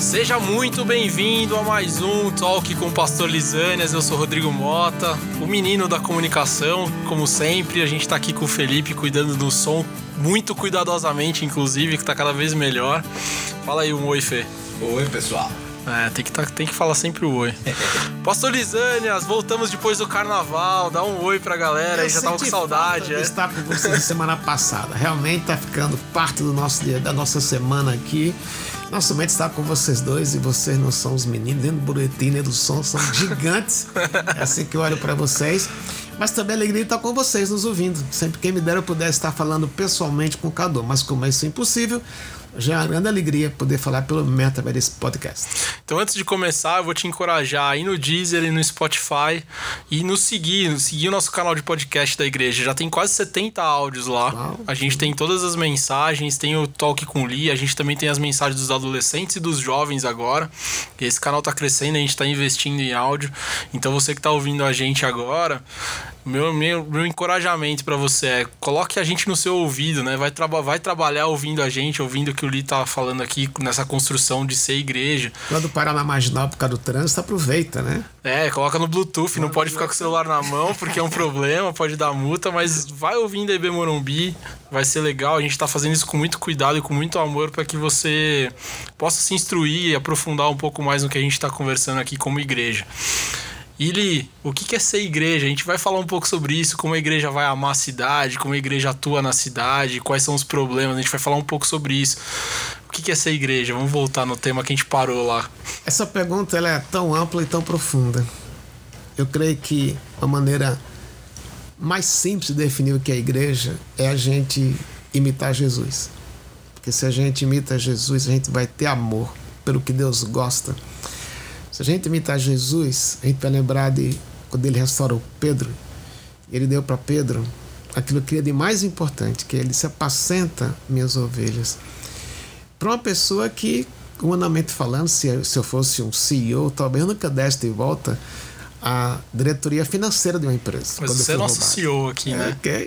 Seja muito bem-vindo a mais um Talk com o Pastor Lisânias. Eu sou Rodrigo Mota, o menino da comunicação. Como sempre, a gente tá aqui com o Felipe cuidando do som, muito cuidadosamente, inclusive, que tá cada vez melhor. Fala aí um oi, Fê. Oi, pessoal. É, tem que, tá, tem que falar sempre o oi. Pastor Lisânias, voltamos depois do carnaval. Dá um oi pra galera, aí já tava com saudade. É. estar com vocês semana passada. Realmente tá ficando parte do nosso dia, da nossa semana aqui. Nossa mente está com vocês dois e vocês não são os meninos, nem do boletim, nem do som, são gigantes. É assim que eu olho para vocês. Mas também a alegria de estar com vocês nos ouvindo. Sempre quem me dera eu pudesse estar falando pessoalmente com o Cadu, mas como isso é impossível, já é uma grande alegria poder falar pelo Metaverse Podcast. Então, antes de começar, eu vou te encorajar aí no Deezer e no Spotify e nos seguir, seguir o nosso canal de podcast da igreja. Já tem quase 70 áudios lá. Uau. A gente tem todas as mensagens, tem o Talk com Lee, a gente também tem as mensagens dos adolescentes e dos jovens agora. Esse canal tá crescendo, a gente tá investindo em áudio. Então, você que tá ouvindo a gente agora, meu, meu, meu encorajamento para você é coloque a gente no seu ouvido, né? Vai, traba vai trabalhar ouvindo a gente, ouvindo o que o Lee tá falando aqui nessa construção de ser igreja. Quando parar na marginal por causa do trânsito, aproveita, né? É, coloca no Bluetooth, não pode ficar com o celular na mão, porque é um problema, pode dar multa, mas vai ouvindo EB Morumbi, vai ser legal. A gente tá fazendo isso com muito cuidado e com muito amor para que você possa se instruir e aprofundar um pouco mais no que a gente tá conversando aqui como igreja. Ili, o que é ser igreja? A gente vai falar um pouco sobre isso, como a igreja vai amar a cidade, como a igreja atua na cidade, quais são os problemas, a gente vai falar um pouco sobre isso. O que é ser igreja? Vamos voltar no tema que a gente parou lá. Essa pergunta ela é tão ampla e tão profunda. Eu creio que a maneira mais simples de definir o que é igreja é a gente imitar Jesus. Porque se a gente imita Jesus, a gente vai ter amor pelo que Deus gosta se a gente imitar Jesus, a gente vai lembrar de quando ele restaurou Pedro. Ele deu para Pedro aquilo que é de mais importante, que ele se apacenta minhas ovelhas. Para uma pessoa que, humanamente falando, se, eu fosse um CEO, talvez nunca desse de volta a diretoria financeira de uma empresa. Mas você é nosso. CEO aqui, né? Ok.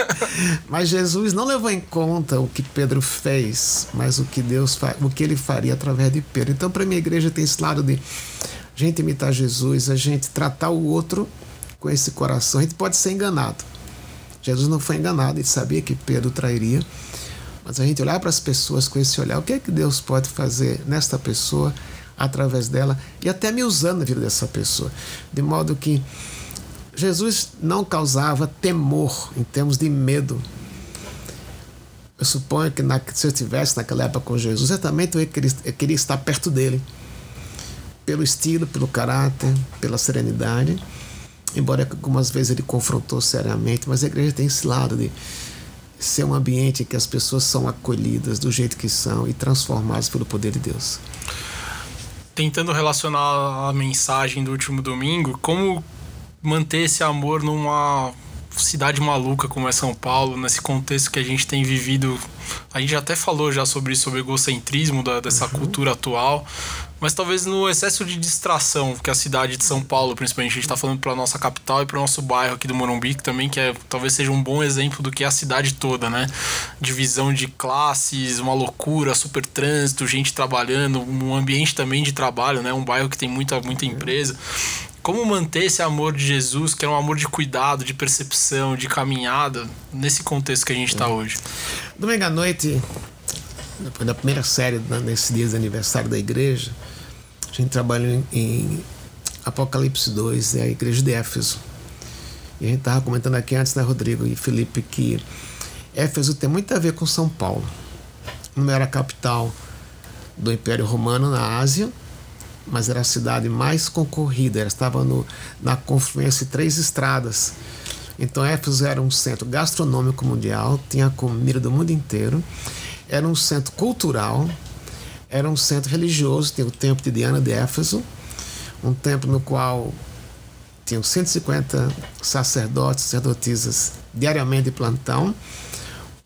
mas Jesus não levou em conta o que Pedro fez, mas o que Deus o que ele faria através de Pedro. Então, para minha igreja tem esse lado de a gente imitar Jesus, a gente tratar o outro com esse coração. A gente pode ser enganado. Jesus não foi enganado, ele sabia que Pedro trairia. Mas a gente olhar para as pessoas com esse olhar, o que é que Deus pode fazer nesta pessoa? Através dela e até me usando na vida dessa pessoa. De modo que Jesus não causava temor em termos de medo. Eu suponho que na, se eu estivesse naquela época com Jesus, certamente eu queria, eu queria estar perto dele. Pelo estilo, pelo caráter, pela serenidade. Embora algumas vezes ele confrontou seriamente, mas a igreja tem esse lado de ser um ambiente em que as pessoas são acolhidas do jeito que são e transformadas pelo poder de Deus tentando relacionar a mensagem do último domingo, como manter esse amor numa cidade maluca como é São Paulo, nesse contexto que a gente tem vivido. A gente até falou já sobre sobre o egocentrismo da, dessa uhum. cultura atual, mas talvez no excesso de distração que a cidade de São Paulo, principalmente, a gente está falando para nossa capital e para o nosso bairro aqui do Morumbi, que também que é, talvez seja um bom exemplo do que é a cidade toda, né? Divisão de classes, uma loucura, super trânsito, gente trabalhando, um ambiente também de trabalho, né? Um bairro que tem muita, muita empresa. Como manter esse amor de Jesus, que é um amor de cuidado, de percepção, de caminhada, nesse contexto que a gente está hoje? Domingo à noite, depois da primeira série, nesse dia de aniversário da igreja, a gente trabalhou em, Apocalipse 2, é a igreja de Éfeso. E a gente estava comentando aqui antes, né, Rodrigo e Felipe, que Éfeso tem muito a ver com São Paulo. Não era a capital do Império Romano na Ásia, mas era a cidade mais concorrida. Ela estava no, na confluência de três estradas. Então Éfeso era um centro gastronômico mundial, tinha comida do mundo inteiro, era um centro cultural, era um centro religioso, tem o templo de Diana de Éfeso, um templo no qual tinham 150 sacerdotes, sacerdotisas diariamente de plantão,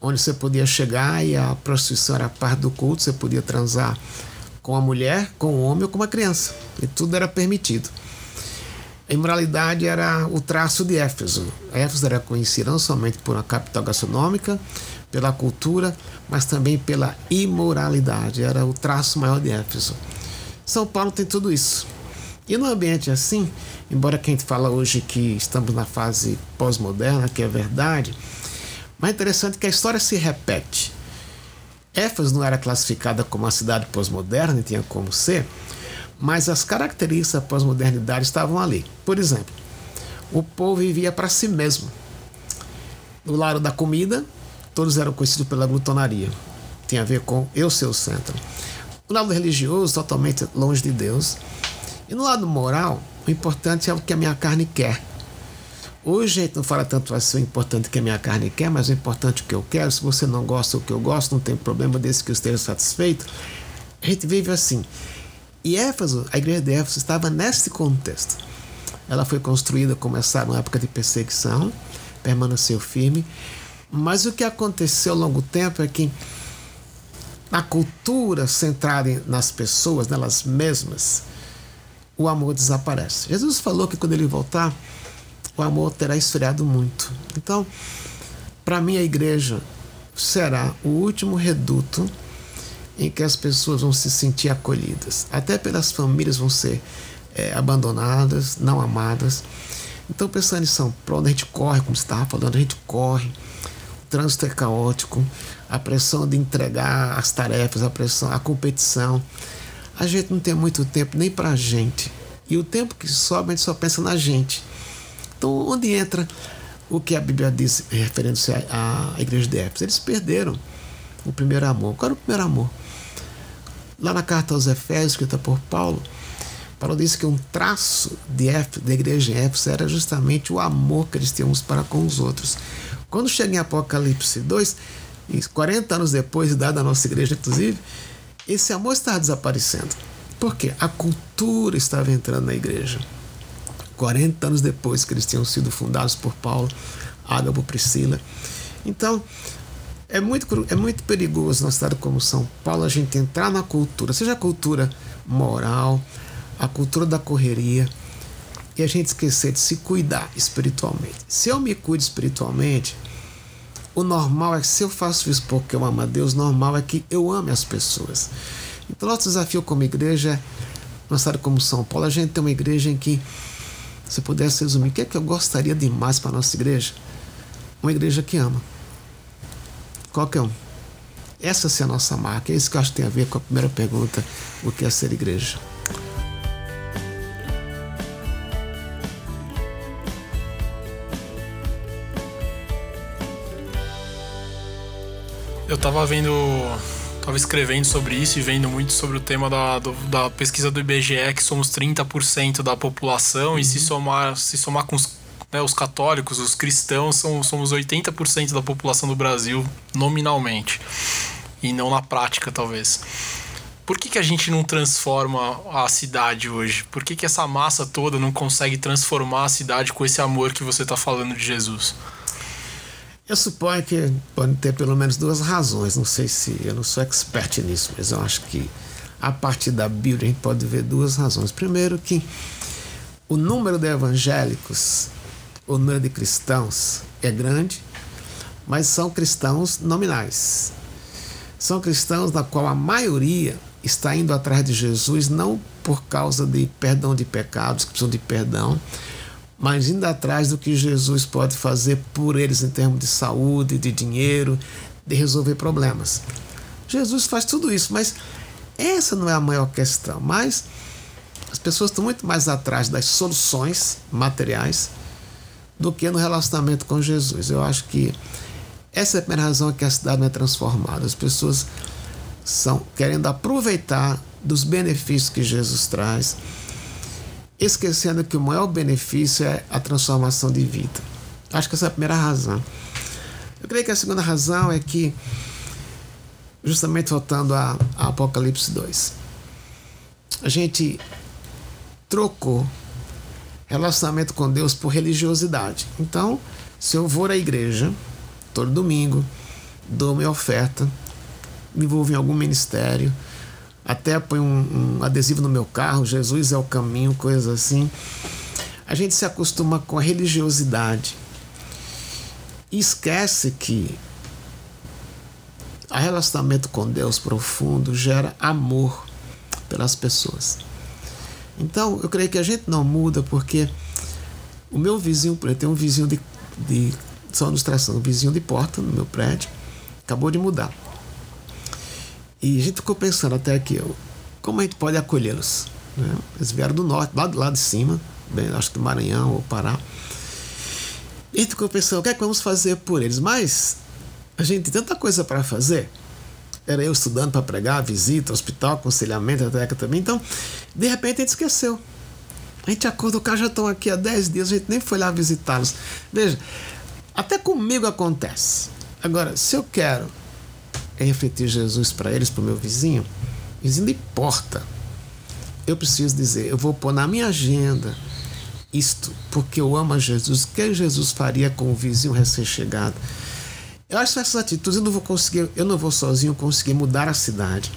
onde você podia chegar e a prostituição era parte do culto, você podia transar com a mulher, com o homem ou com uma criança, e tudo era permitido. A imoralidade era o traço de Éfeso. Éfeso era conhecida não somente por uma capital gastronômica, pela cultura, mas também pela imoralidade. Era o traço maior de Éfeso. São Paulo tem tudo isso. E num ambiente assim, embora quem fala hoje que estamos na fase pós-moderna, que é verdade, mas é interessante que a história se repete. Éfeso não era classificada como uma cidade pós-moderna, tinha como ser, mas as características da pós-modernidade estavam ali. Por exemplo, o povo vivia para si mesmo. No lado da comida, todos eram conhecidos pela glutonaria. Tinha a ver com eu ser o centro. No lado religioso, totalmente longe de Deus. E no lado moral, o importante é o que a minha carne quer. Hoje a gente não fala tanto assim o importante que a minha carne quer, mas o importante é o que eu quero. Se você não gosta do que eu gosto, não tem problema desse que eu esteja satisfeito. A gente vive assim. E Éfeso, a igreja de Éfeso, estava nesse contexto. Ela foi construída, começaram na época de perseguição, permaneceu firme. Mas o que aconteceu ao longo do tempo é que na cultura centrada nas pessoas, nelas mesmas, o amor desaparece. Jesus falou que quando ele voltar, o amor terá esfriado muito. Então, para mim, a igreja será o último reduto em que as pessoas vão se sentir acolhidas. Até pelas famílias vão ser é, abandonadas, não amadas. Então, pensando em São Paulo, a gente corre, como você estava falando, a gente corre. Trânsito é caótico, a pressão de entregar as tarefas, a pressão, a competição. A gente não tem muito tempo nem para a gente. E o tempo que sobra, a gente só pensa na gente. Então, onde entra o que a Bíblia diz referente à igreja de Éfeso? Eles perderam o primeiro amor. Qual era o primeiro amor? Lá na carta aos Efésios, escrita por Paulo, Paulo disse que um traço de Éfeso, da igreja em Éfeso era justamente o amor que eles tinham uns para com os outros. Quando chega em Apocalipse 2, 40 anos depois, dada a nossa igreja, inclusive, esse amor estava desaparecendo. Por quê? A cultura estava entrando na igreja. 40 anos depois que eles tinham sido fundados por Paulo, Ágabo, Priscila. Então, é muito, é muito perigoso na cidade como São Paulo a gente entrar na cultura, seja a cultura moral, a cultura da correria, e a gente esquecer de se cuidar espiritualmente. Se eu me cuido espiritualmente, o normal é que se eu faço isso porque eu amo a Deus, normal é que eu ame as pessoas. Então, nosso desafio como igreja na cidade como São Paulo, a gente tem uma igreja em que, se pudesse resumir, o que é que eu gostaria demais para a nossa igreja? Uma igreja que ama Qualquer um. Essa é a nossa marca. É isso que eu acho que tem a ver com a primeira pergunta: o que é ser igreja? Eu estava vendo, estava escrevendo sobre isso e vendo muito sobre o tema da, do, da pesquisa do IBGE, que somos 30% da população, uhum. e se somar, se somar com os né, os católicos, os cristãos, são, somos 80% da população do Brasil, nominalmente, e não na prática, talvez. Por que, que a gente não transforma a cidade hoje? Por que, que essa massa toda não consegue transformar a cidade com esse amor que você está falando de Jesus? Eu suponho que pode ter pelo menos duas razões. Não sei se eu não sou expert nisso, mas eu acho que a partir da Bíblia a gente pode ver duas razões. Primeiro, que o número de evangélicos o número de cristãos é grande, mas são cristãos nominais. São cristãos na qual a maioria está indo atrás de Jesus não por causa de perdão de pecados, que precisam de perdão, mas indo atrás do que Jesus pode fazer por eles em termos de saúde, de dinheiro, de resolver problemas. Jesus faz tudo isso, mas essa não é a maior questão. Mas as pessoas estão muito mais atrás das soluções materiais do que no relacionamento com Jesus. Eu acho que essa é a primeira razão que a cidade não é transformada. As pessoas são querendo aproveitar dos benefícios que Jesus traz, esquecendo que o maior benefício é a transformação de vida. Acho que essa é a primeira razão. Eu creio que a segunda razão é que, justamente voltando a, a Apocalipse 2, a gente trocou relacionamento com Deus por religiosidade. Então, se eu vou à igreja todo domingo, dou minha oferta, me envolvo em algum ministério, até põe um, um, adesivo no meu carro, Jesus é o caminho, coisas assim. A gente se acostuma com a religiosidade e esquece que a relacionamento com Deus profundo gera amor pelas pessoas. Então, eu creio que a gente não muda porque o meu vizinho, eu tenho um vizinho de, de só ilustração, um vizinho de porta no meu prédio, acabou de mudar. E a gente ficou pensando até aqui, como a gente pode acolhê-los? Né? Eles vieram do norte, lá lado de cima, bem, acho que do Maranhão ou Pará. E a gente ficou pensando, o que é que vamos fazer por eles? Mas a gente tem tanta coisa para fazer. Era eu estudando para pregar, visita, hospital, aconselhamento, até também. Então, de repente a gente esqueceu. A gente acordou, cara já estão aqui há 10 dias, a gente nem foi lá visitá-los. Veja, até comigo acontece. Agora, se eu quero refletir Jesus para eles, para o meu vizinho, vizinho de porta, eu preciso dizer, eu vou pôr na minha agenda isto, porque eu amo a Jesus. O que Jesus faria com o vizinho recém-chegado? Eu acho que essas atitudes eu não vou conseguir, eu não vou sozinho conseguir mudar a cidade.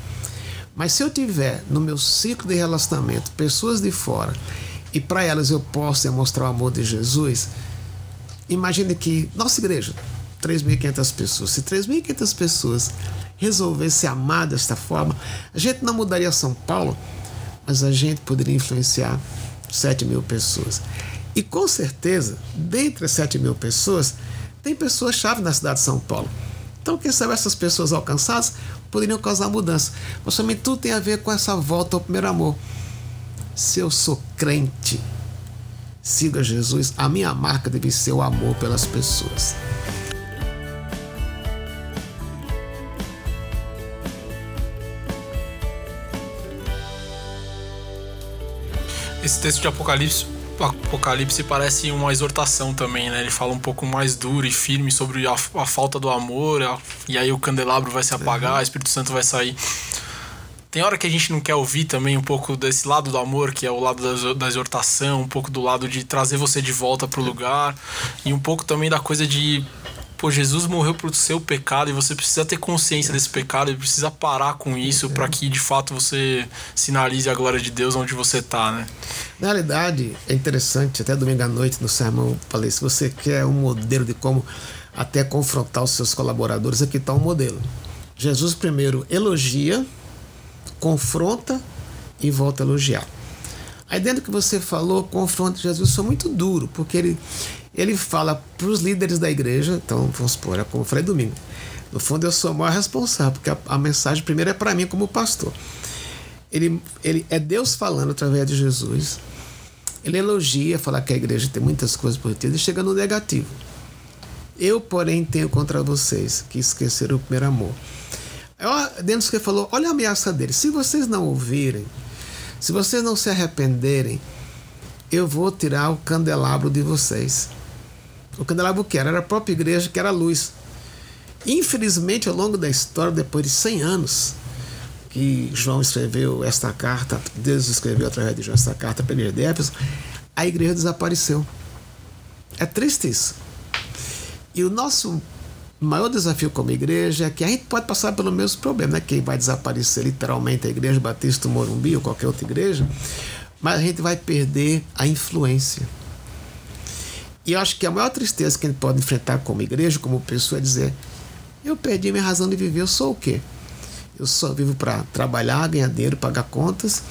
Mas se eu tiver no meu ciclo de relacionamento pessoas de fora e para elas eu posso demonstrar o amor de Jesus, imagine que nossa igreja, 3.500 pessoas, se 3.500 pessoas resolvessem amar desta forma, a gente não mudaria São Paulo, mas a gente poderia influenciar 7 mil pessoas. E com certeza, dentre as 7 mil pessoas, tem pessoas-chave na cidade de São Paulo. Então, quem sabe essas pessoas alcançadas poderiam causar mudança. Mas também tudo tem a ver com essa volta ao primeiro amor. Se eu sou crente, siga Jesus, a minha marca deve ser o amor pelas pessoas. Esse texto de Apocalipse Apocalipse parece uma exortação também, né? Ele fala um pouco mais duro e firme sobre a, a falta do amor, a, e aí o candelabro vai se apagar, uhum. o Espírito Santo vai sair. Tem hora que a gente não quer ouvir também um pouco desse lado do amor, que é o lado da, da exortação, um pouco do lado de trazer você de volta pro lugar, e um pouco também da coisa de pô, Jesus morreu pro seu pecado e você precisa ter consciência desse pecado e precisa parar com isso para que de fato você sinalize a glória de Deus onde você tá, né? Na realidade, é interessante, até domingo à noite no sermão falei, se você quer um modelo de como até confrontar os seus colaboradores, aqui está um modelo. Jesus primeiro elogia, confronta e volta a elogiar. Aí dentro que você falou, confronta Jesus foi muito duro, porque ele ele fala para os líderes da igreja, então vamos supor, é como eu falei domingo. No fundo, eu sou o maior responsável, porque a, a mensagem primeiro é para mim como pastor. Ele, ele é Deus falando através de Jesus. Ele elogia, fala que a igreja tem muitas coisas positivas e chega no negativo. Eu, porém, tenho contra vocês que esqueceram o primeiro amor. Eu, dentro do que falou, olha a ameaça dele. Se vocês não ouvirem, se vocês não se arrependerem, eu vou tirar o candelabro de vocês. O candelabro que era? Era a própria igreja que era a luz. Infelizmente, ao longo da história, depois de 100 anos, que João escreveu esta carta, Deus escreveu através de João esta carta para a igreja de Éfeso, a igreja desapareceu. É triste isso. E o nosso maior desafio como igreja é que a gente pode passar pelo mesmo problema, né? Quem vai desaparecer literalmente a igreja Batista Morumbi ou qualquer outra igreja, mas a gente vai perder a influência. E eu acho que a maior tristeza que a gente pode enfrentar como igreja, como pessoa, é dizer: eu perdi minha razão de viver, eu sou o quê? Eu só vivo para trabalhar, ganhar dinheiro, pagar contas,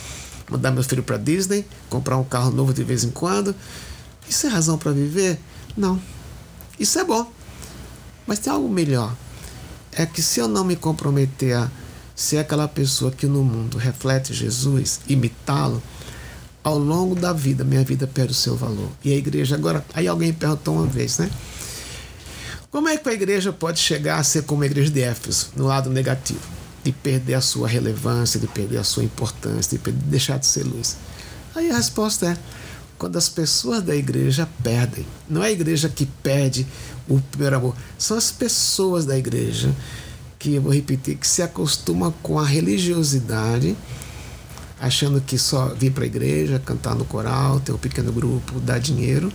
mandar meu filho para Disney, comprar um carro novo de vez em quando. Isso é razão para viver? Não. Isso é bom. Mas tem algo melhor. É que se eu não me comprometer a ser aquela pessoa que no mundo reflete Jesus, imitá-lo, ao longo da vida, minha vida perde o seu valor. E a igreja, agora, aí alguém perguntou uma vez, né? Como é que a igreja pode chegar a ser como a igreja de Éfeso, no lado negativo? De perder a sua relevância, de perder a sua importância, de, perder, de deixar de ser luz. Aí a resposta é: quando as pessoas da igreja perdem. Não é a igreja que perde o primeiro amor, são as pessoas da igreja que, eu vou repetir, que se acostumam com a religiosidade achando que só vir para a igreja, cantar no coral, ter um pequeno grupo, dar dinheiro.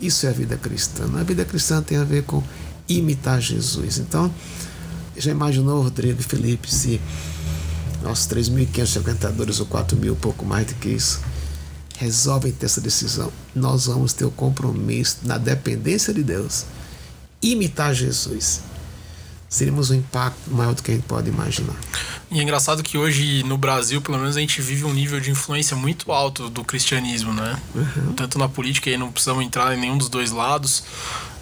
Isso é a vida cristã. A vida cristã tem a ver com imitar Jesus. Então, já imaginou, Rodrigo e Felipe, se nossos 3.500 frequentadores ou 4.000, pouco mais do que isso, resolvem ter essa decisão? Nós vamos ter o compromisso na dependência de Deus, imitar Jesus. Seríamos um impacto maior do que a gente pode imaginar. E é engraçado que hoje no Brasil, pelo menos, a gente vive um nível de influência muito alto do cristianismo, né? Uhum. Tanto na política, aí não precisamos entrar em nenhum dos dois lados,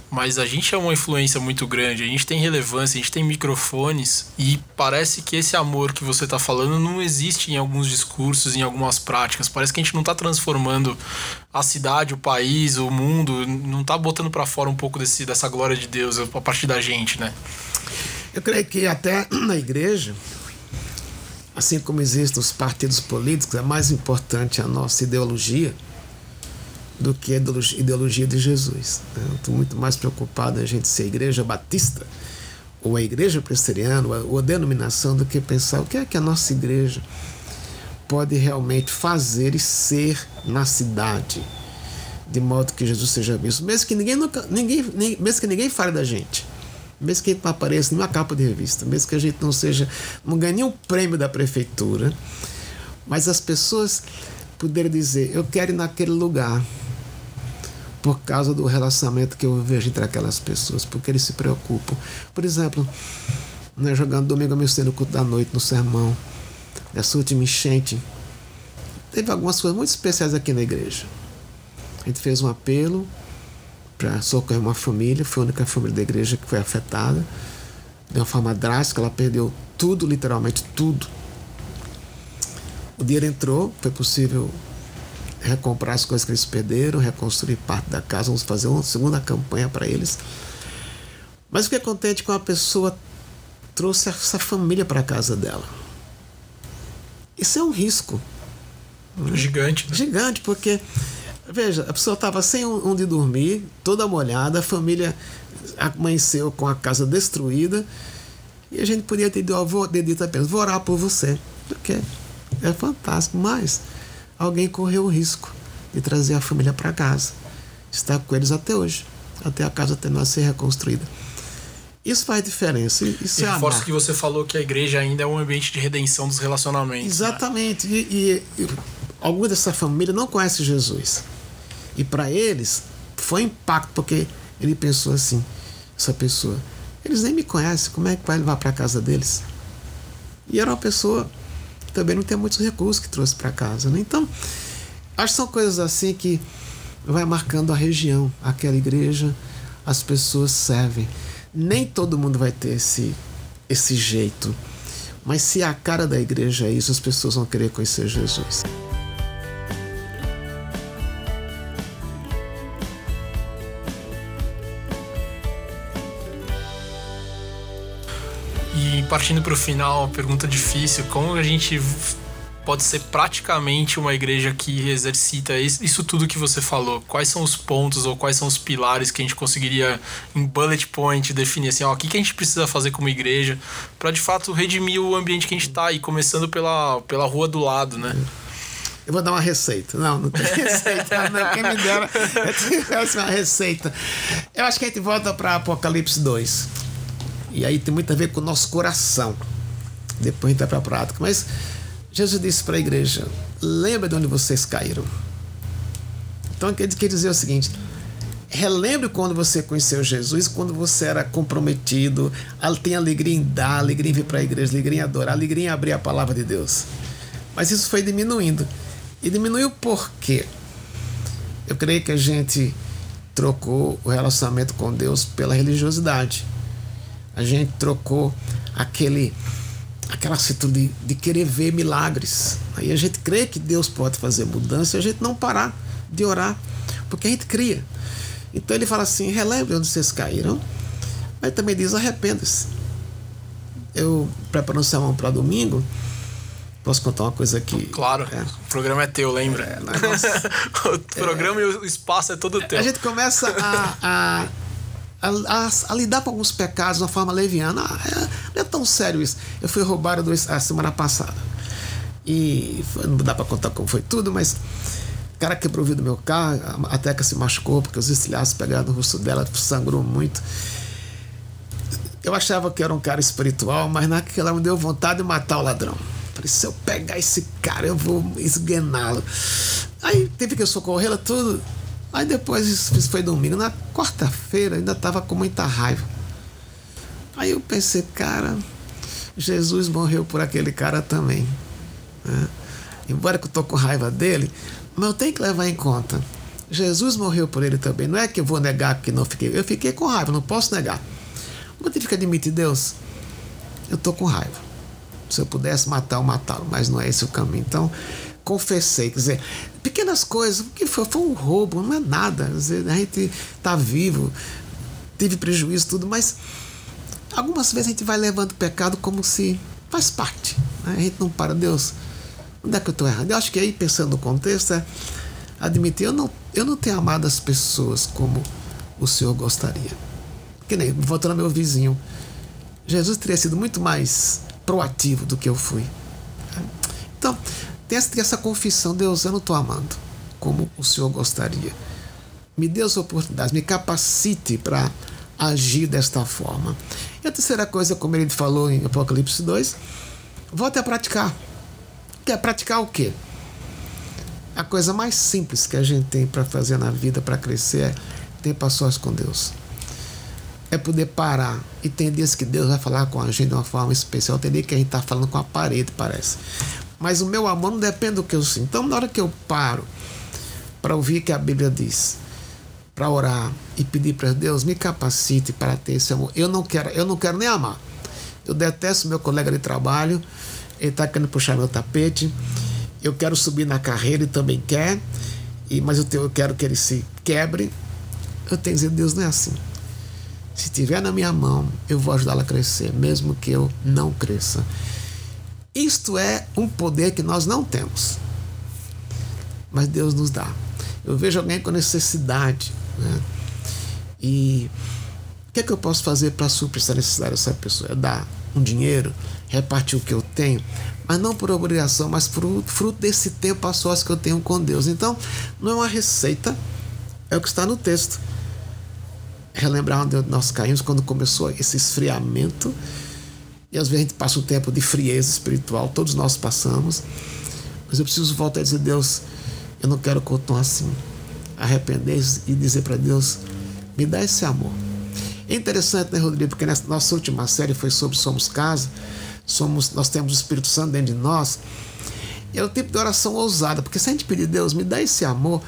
mas a gente é uma influência muito grande, a gente tem relevância, a gente tem microfones e parece que esse amor que você está falando não existe em alguns discursos, em algumas práticas. Parece que a gente não está transformando a cidade, o país, o mundo, não está botando para fora um pouco desse, dessa glória de Deus a partir da gente, né? Eu creio que até na igreja assim como existem os partidos políticos, é mais importante a nossa ideologia do que a ideologia de Jesus. Né? Estou muito mais preocupado em a gente ser igreja batista ou a igreja presbiteriana ou a denominação do que pensar o que é que a nossa igreja pode realmente fazer e ser na cidade de modo que Jesus seja visto, mesmo que ninguém, nunca, ninguém, mesmo que ninguém fale da gente mesmo que a gente não apareça nenhuma capa de revista, mesmo que a gente não seja, não ganhe nenhum prêmio da prefeitura, mas as pessoas poderem dizer, eu quero ir naquele lugar por causa do relacionamento que eu vejo entre aquelas pessoas, porque eles se preocupam. Por exemplo, né, jogando domingo a no culto da noite, no sermão, essa última enchente, teve algumas coisas muito especiais aqui na igreja. A gente fez um apelo, para socorrer uma família, foi a única família da igreja que foi afetada de uma forma drástica, ela perdeu tudo, literalmente tudo. O dinheiro entrou, foi possível recomprar as coisas que eles perderam, reconstruir parte da casa, vamos fazer uma segunda campanha para eles. Mas fiquei contente que uma pessoa trouxe essa família para a casa dela. Isso é um risco. Gigante. Né? Gigante, porque Veja, a pessoa estava sem onde dormir, toda molhada, a família amanheceu com a casa destruída e a gente podia ter dito apenas: vou orar por você. Porque é fantástico, mas alguém correu o risco de trazer a família para casa. Está com eles até hoje, até a casa ter a ser reconstruída. Isso faz diferença. Isso e é reforço que você falou que a igreja ainda é um ambiente de redenção dos relacionamentos. Né? Exatamente. Né? E, e, e alguma dessa família não conhece Jesus. E para eles foi impacto, porque ele pensou assim: essa pessoa, eles nem me conhecem, como é que vai levar para casa deles? E era uma pessoa que também não tem muitos recursos que trouxe para casa. Né? Então, acho que são coisas assim que vai marcando a região, aquela igreja, as pessoas servem. Nem todo mundo vai ter esse, esse jeito. Mas se a cara da igreja é isso, as pessoas vão querer conhecer Jesus. Partindo para o final, pergunta difícil: como a gente pode ser praticamente uma igreja que exercita isso tudo que você falou? Quais são os pontos ou quais são os pilares que a gente conseguiria, em bullet point, definir assim: ó, o que, a gente precisa fazer como igreja para de fato redimir o ambiente que a gente está aí, começando pela, pela rua do lado, né? Eu vou dar uma receita. Não, não tem receita. Não, quem me dera eu uma receita. Eu acho que a gente volta para Apocalipse 2. E aí tem muito a ver com o nosso coração. Depois a gente vai para a prática. Mas Jesus disse para a igreja: lembra de onde vocês caíram. Então quer dizer o seguinte: relembre quando você conheceu Jesus, quando você era comprometido, tem alegria em dar, alegria em vir para a igreja, alegria em adorar, alegria em abrir a palavra de Deus. Mas isso foi diminuindo. E diminuiu por quê? Eu creio que a gente trocou o relacionamento com Deus pela religiosidade a gente trocou aquele aquela atitude de, de querer ver milagres. Aí a gente crê que Deus pode fazer mudança e a gente não parar de orar, porque a gente cria. Então ele fala assim: relembre onde vocês caíram, mas também diz: arrependa-se. Eu preparando o sermão para domingo. Posso contar uma coisa aqui? Claro, é. o programa é teu, lembra? É, o programa é, e o espaço é todo teu. A gente começa a, a a, a, a, lidar com alguns pecados de uma forma leviana. Ah, é, não é tão sério isso. Eu fui roubado dois, a semana passada. E foi, não dá para contar como foi tudo, mas o cara quebrou o vidro do meu carro, a Teca se machucou porque os estilhaços pegaram no rosto dela, sangrou muito. Eu achava que era um cara espiritual, mas naquela me deu vontade de matar o ladrão. Falei, se eu pegar esse cara, eu vou esguená-lo. Aí teve que socorrê-la tudo. Aí depois, isso foi domingo, na quarta-feira ainda tava com muita raiva. Aí eu pensei, cara, Jesus morreu por aquele cara também. Né? Embora eu estou com raiva dele, mas eu tenho que levar em conta. Jesus morreu por ele também. Não é que eu vou negar que não fiquei. Eu fiquei com raiva, não posso negar. Mas tive que admitir, Deus, eu estou com raiva. Se eu pudesse matar, eu matá-lo, mas não é esse o caminho. Então, confessei. Quer dizer, pequenas coisas, o que foi? Foi um roubo, não é nada. Quer dizer, a gente está vivo, teve prejuízo, tudo, mas algumas vezes a gente vai levando o pecado como se faz parte. Né? A gente não para, Deus, onde é que eu estou errando? Eu acho que aí, pensando no contexto, é admitir, eu não, eu não tenho amado as pessoas como o Senhor gostaria. Que nem, voltando ao meu vizinho, Jesus teria sido muito mais proativo do que eu fui. Então, tem essa, confissão, Deus, eu não estou amando como o Senhor gostaria. Me dê as oportunidades, me capacite para agir desta forma. E a terceira coisa, como ele falou em Apocalipse 2, volte a praticar. Quer praticar o quê? A coisa mais simples que a gente tem para fazer na vida, para crescer, é tempo a sós com Deus. É poder parar. E tem dias que Deus vai falar com a gente de uma forma especial. Tem dia que a gente está falando com a parede, parece. Mas o meu amor não depende do que eu sinto. Então, na hora que eu paro para ouvir o que a Bíblia diz, para orar e pedir para Deus me capacite para ter esse amor. Eu não quero, eu não quero nem amar. Eu detesto meu colega de trabalho. Ele está querendo puxar meu tapete. Eu quero subir na carreira e também quer. E mas eu, tenho, eu quero que ele se quebre. Eu tenho que dizer Deus não é assim. Se tiver na minha mão, eu vou ajudá-la a crescer, mesmo que eu não cresça. Isto é um poder que nós não temos, mas Deus nos dá. Eu vejo alguém com necessidade, né? E o que é que eu posso fazer para suprir essa necessidade dessa pessoa? É dar um dinheiro, repartir o que eu tenho, mas não por obrigação, mas por fruto desse tempo a sós que eu tenho com Deus. Então, não é uma receita, é o que está no texto. Relembrar onde nós caímos quando começou esse esfriamento. E às vezes a gente passa um tempo de frieza espiritual, todos nós passamos. Mas eu preciso voltar a dizer, Deus, eu não quero continuar assim arrepender e dizer para Deus: me dá esse amor. É interessante, né, Rodrigo? Porque nessa nossa última série foi sobre Somos Casa, somos, nós temos o Espírito Santo dentro de nós. É o tipo de oração ousada, porque se a gente pedir, Deus, me dá esse amor,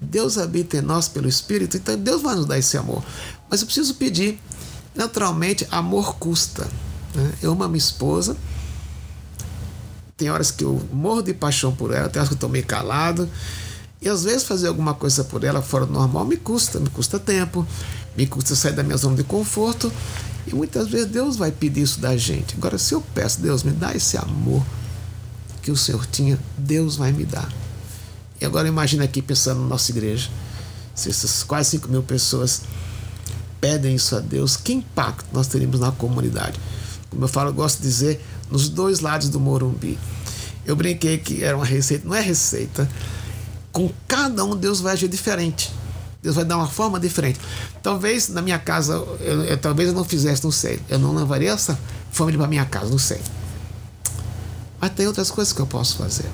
Deus habita em nós pelo Espírito, então Deus vai nos dar esse amor. Mas eu preciso pedir. Naturalmente, amor custa. Né? Eu amo a minha esposa, tem horas que eu morro de paixão por ela, tem horas que eu estou meio calado. E às vezes fazer alguma coisa por ela fora do normal me custa, me custa tempo, me custa sair da minha zona de conforto. E muitas vezes Deus vai pedir isso da gente. Agora, se eu peço, Deus, me dá esse amor que o Senhor tinha, Deus vai me dar. E agora imagina aqui pensando na nossa igreja, se essas quase 5 mil pessoas pedem isso a Deus, que impacto nós teríamos na comunidade? Como eu falo, eu gosto de dizer, nos dois lados do Morumbi. Eu brinquei que era uma receita, não é receita, com cada um Deus vai agir diferente. Deus vai dar uma forma diferente. Talvez na minha casa, eu, eu, talvez eu não fizesse, não sei. Eu não levaria essa família para minha casa, não sei. Mas tem outras coisas que eu posso fazer.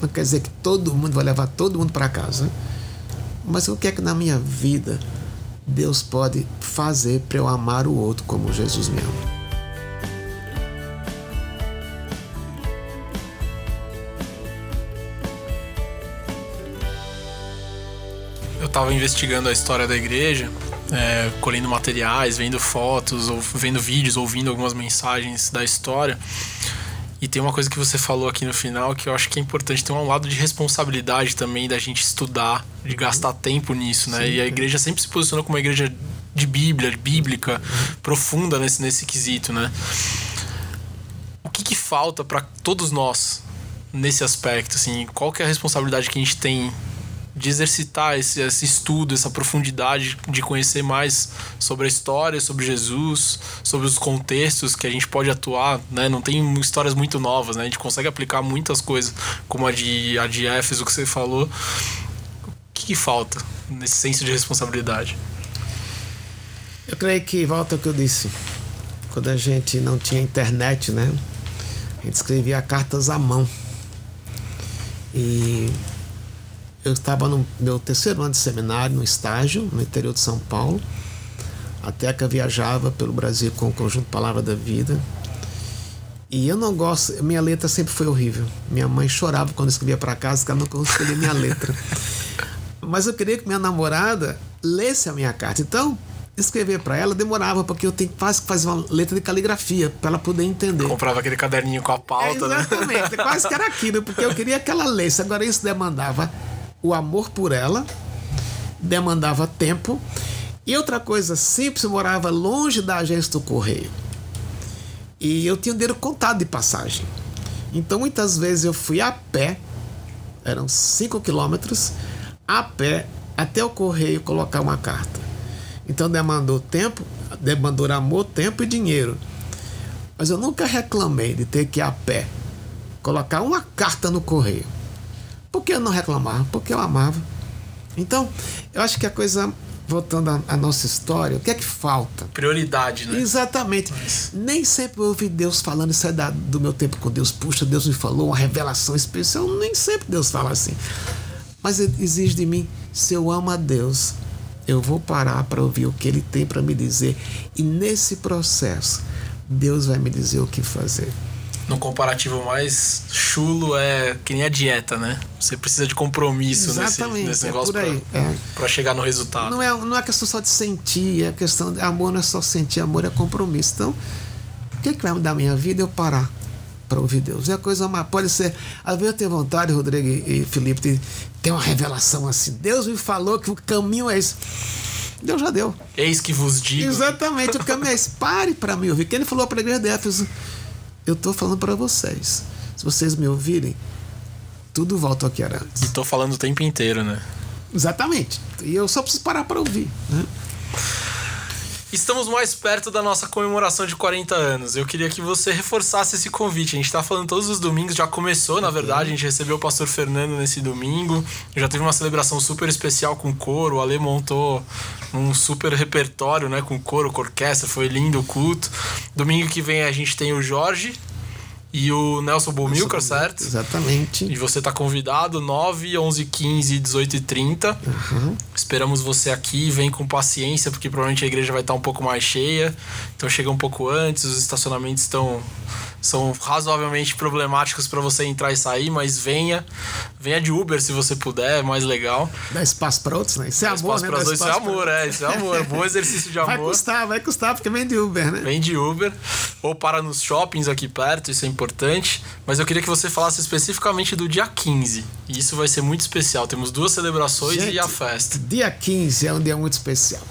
Não quer dizer que todo mundo vai levar todo mundo para casa. Mas o que é que na minha vida Deus pode fazer para eu amar o outro como Jesus me ama? Estava investigando a história da igreja, é, colhendo materiais, vendo fotos, ou vendo vídeos, ouvindo algumas mensagens da história. E tem uma coisa que você falou aqui no final que eu acho que é importante. Tem um lado de responsabilidade também da gente estudar, de gastar tempo nisso, né? Sim, e a igreja sempre se posicionou como uma igreja de Bíblia, bíblica, profunda nesse, nesse quesito, né? O que, que falta para todos nós nesse aspecto, assim? Qual que é a responsabilidade que a gente tem de exercitar esse, esse estudo, essa profundidade de conhecer mais sobre a história, sobre Jesus, sobre os contextos que a gente pode atuar, né? Não tem histórias muito novas, né? A gente consegue aplicar muitas coisas, como a de, a de Éfeso que você falou. O que, que falta nesse senso de responsabilidade? Eu creio que volta ao que eu disse. Quando a gente não tinha internet, né? A gente escrevia cartas à mão. E eu estava no meu terceiro ano de seminário, no estágio, no interior de São Paulo. A Teca viajava pelo Brasil com o conjunto Palavra da Vida. E eu não gosto, minha letra sempre foi horrível. Minha mãe chorava quando eu escrevia para casa que ela não conseguia minha letra. Mas eu queria que minha namorada lesse a minha carta. Então, escrever para ela demorava, porque eu tenho quase que fazer uma letra de caligrafia para ela poder entender. Comprava aquele caderninho com a pauta, é, exatamente, né? quase que era aquilo, porque eu queria que ela lesse. Agora, isso demandava o amor por ela, demandava tempo. E outra coisa simples, eu morava longe da agência do correio. E eu tinha o dedo contado de passagem. Então muitas vezes eu fui a pé, eram 5 quilômetros, a pé até o correio colocar uma carta. Então demandou tempo, demandou amor, tempo e dinheiro. Mas eu nunca reclamei de ter que ir a pé colocar uma carta no correio. Por que eu não reclamava? Porque eu amava. Então, eu acho que a coisa voltando à nossa história, o que é que falta? Prioridade, né? Exatamente. Mas... Nem sempre eu ouvi Deus falando, isso é da, do meu tempo com Deus. Puxa, Deus me falou uma revelação especial. Nem sempre Deus fala assim. Mas exige de mim, se eu amo a Deus, eu vou parar para ouvir o que Ele tem para me dizer. E nesse processo, Deus vai me dizer o que fazer no comparativo mais chulo é que nem a dieta, né? Você precisa de compromisso Exatamente, nesse, nesse é negócio para é. chegar no resultado. Não é, não é questão só de sentir, é questão de amor não é só sentir, amor é compromisso. Então, o que, que vai mudar a minha vida? Eu parar para ouvir Deus. É a coisa mais. Pode ser. Às vezes eu tenho vontade, Rodrigo e Felipe, de ter uma revelação assim. Deus me falou que o caminho é esse. Deus já deu. Eis que vos digo. Exatamente, o caminho é esse. Pare para me ouvir. Quem ele falou para a igreja de Éfeso eu estou falando para vocês. Se vocês me ouvirem, tudo volta ao que era antes. E estou falando o tempo inteiro, né? Exatamente. E eu só preciso parar para ouvir. Né? Estamos mais perto da nossa comemoração de 40 anos. Eu queria que você reforçasse esse convite. A gente está falando todos os domingos, já começou, na verdade. A gente recebeu o pastor Fernando nesse domingo. Já teve uma celebração super especial com coro. O Ale montou um super repertório, né? Com coro, com orquestra. Foi lindo o culto. Domingo que vem a gente tem o Jorge, e o Nelson Bumilcar, certo? Exatamente. E você está convidado 9, 11, 15, 18 e 30. Uhum. Esperamos você aqui. Vem com paciência, porque provavelmente a igreja vai estar um pouco mais cheia. Então chega um pouco antes, os estacionamentos estão são razoavelmente problemáticos para você entrar e sair, mas venha. Venha de Uber se você puder, é mais legal. Dá espaço para outros, né? Isso é Dá amor, né? Dá outros, isso é amor, é. Isso é amor. Bom exercício de amor. Vai custar, vai custar, porque vem de Uber, né? Vem de Uber. Ou para nos shoppings aqui perto, isso é importante. Mas eu queria que você falasse especificamente do dia 15. E isso vai ser muito especial. Temos duas celebrações Gente, e a festa. Dia 15 é um dia muito especial.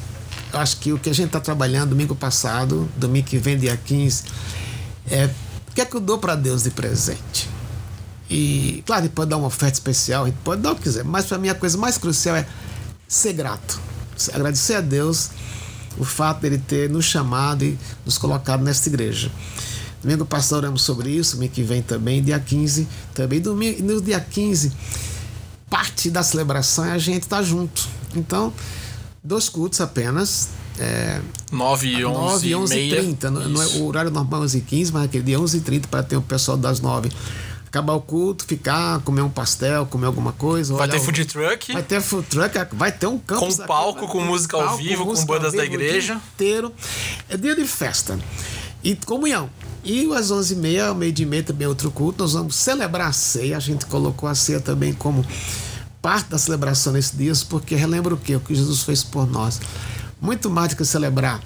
Eu acho que o que a gente está trabalhando domingo passado, domingo que vem, dia 15, é que é que eu dou para Deus de presente? E, claro, ele pode dar uma oferta especial, ele pode dar o que quiser, mas para mim a coisa mais crucial é ser grato. Agradecer a Deus o fato dele ter nos chamado e nos colocado nesta igreja. Domingo passado oramos sobre isso, domingo que vem também, dia 15 também. Domingo, no dia 15, parte da celebração é a gente estar tá junto. Então, dois cultos apenas, é, 9 e 11, 9 e 11 e 30. Não, não é, o horário normal é 11 e 15, mas aquele dia 11 e 30 para ter o pessoal das 9 acabar o culto, ficar, comer um pastel, comer alguma coisa. Vai ter food truck? Vai ter food truck, vai ter um campo. Com palco, com música ao vivo, com bandas da igreja. inteiro. É dia de festa. E comunhão. E às 11h30, ao meio de meia também é outro culto, nós vamos celebrar a ceia. A gente colocou a ceia também como parte da celebração nesses dias, porque relembra o quê? O que Jesus fez por nós muito mais do que celebrar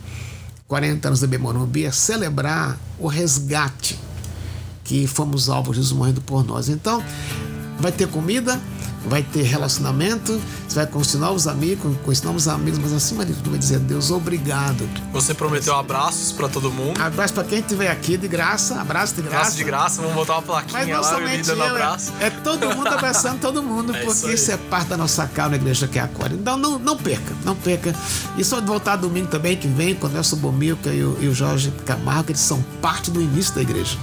40 anos da Bemorumbi, é celebrar o resgate que fomos alvos, Jesus morrendo por nós. Então, vai ter comida, vai ter relacionamento, você vai com novos amigos, com novos amigos, mas acima de tudo vai dizer Deus, obrigado. Você prometeu abraços para todo mundo. Abraço para quem estiver aqui de graça, abraço de graça. Abraço de graça, vamos botar uma plaquinha lá, me dando eu, abraço. É, é, todo mundo abraçando todo mundo, é porque isso, isso, é parte da nossa casa na igreja que é a Core. Então não, não perca, não perca. E só de voltar domingo também, que vem, com o Nelson Bomilca e o, e o Jorge Camargo, eles são parte do início da igreja.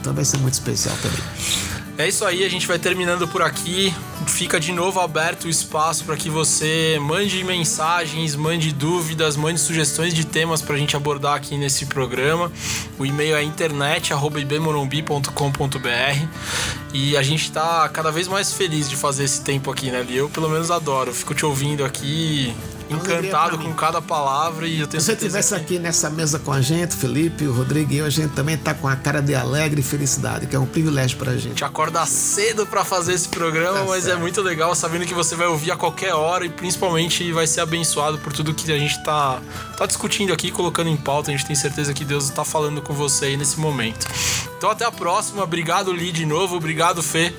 Então vai ser muito especial também. É isso aí, a gente vai terminando por aqui. Fica de novo aberto o espaço para que você mande mensagens, mande dúvidas, mande sugestões de temas para a gente abordar aqui nesse programa. O e-mail é internet@ibmorumbi.com.br e a gente está cada vez mais feliz de fazer esse tempo aqui, né? Eu pelo menos adoro. Fico te ouvindo aqui encantado com cada palavra e eu tenho Se você estivesse que... aqui nessa mesa com a gente, Felipe, o Rodrigo e eu, a gente também tá com a cara de alegre e felicidade, que é um privilégio pra gente. Te acorda cedo para fazer esse programa, tá mas é certo. é muito legal sabendo que você vai ouvir a qualquer hora e principalmente vai ser abençoado por tudo que a gente tá, tá discutindo aqui, colocando em pauta. A gente tem certeza que Deus tá falando com você aí nesse momento. Então até a próxima. Obrigado, Li, de novo. Obrigado, Fê,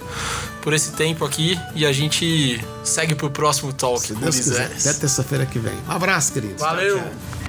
por esse tempo aqui. E a gente segue pro próximo talk. Se Deus quiser. Até terça-feira que vem. Um abraço, queridos. Valeu. Tchau, tchau.